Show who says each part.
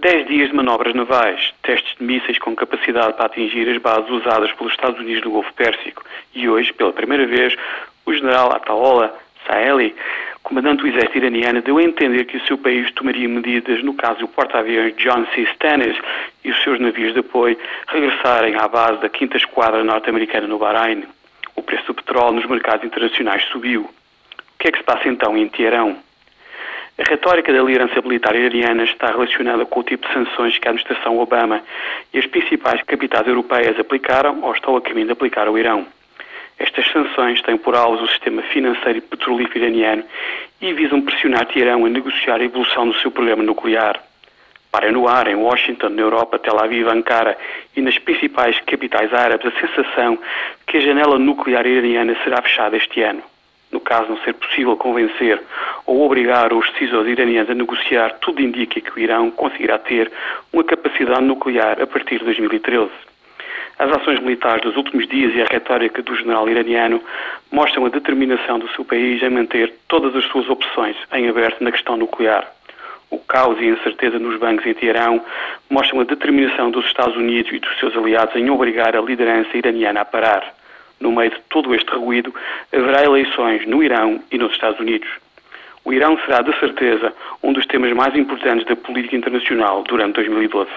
Speaker 1: Dez dias de manobras navais, testes de mísseis com capacidade para atingir as bases usadas pelos Estados Unidos no Golfo Pérsico e hoje, pela primeira vez, o general Ataola Saheli, comandante do exército iraniano, deu a entender que o seu país tomaria medidas no caso do porta-aviões John C. Stennis e os seus navios de apoio regressarem à base da 5 Esquadra norte-americana no Bahrein. O preço do petróleo nos mercados internacionais subiu. O que é que se passa então em Teherão? A retórica da liderança militar iraniana está relacionada com o tipo de sanções que a administração Obama e as principais capitais europeias aplicaram ou estão a caminho de aplicar ao Irão. Estas sanções têm por alvo o sistema financeiro e petrolífero iraniano e visam pressionar Teherão a negociar a evolução do seu programa nuclear. Para no ar, em Washington, na Europa, Tel Aviv, Ankara e nas principais capitais árabes, a sensação que a janela nuclear iraniana será fechada este ano no caso não ser possível convencer ou obrigar os decisores iranianos a negociar, tudo indica que o Irão conseguirá ter uma capacidade nuclear a partir de 2013. As ações militares dos últimos dias e a retórica do general iraniano mostram a determinação do seu país em manter todas as suas opções em aberto na questão nuclear. O caos e a incerteza nos bancos em Teherão mostram a determinação dos Estados Unidos e dos seus aliados em obrigar a liderança iraniana a parar no meio de todo este ruído, haverá eleições no Irão e nos Estados Unidos. O Irão será, de certeza, um dos temas mais importantes da política internacional durante 2012.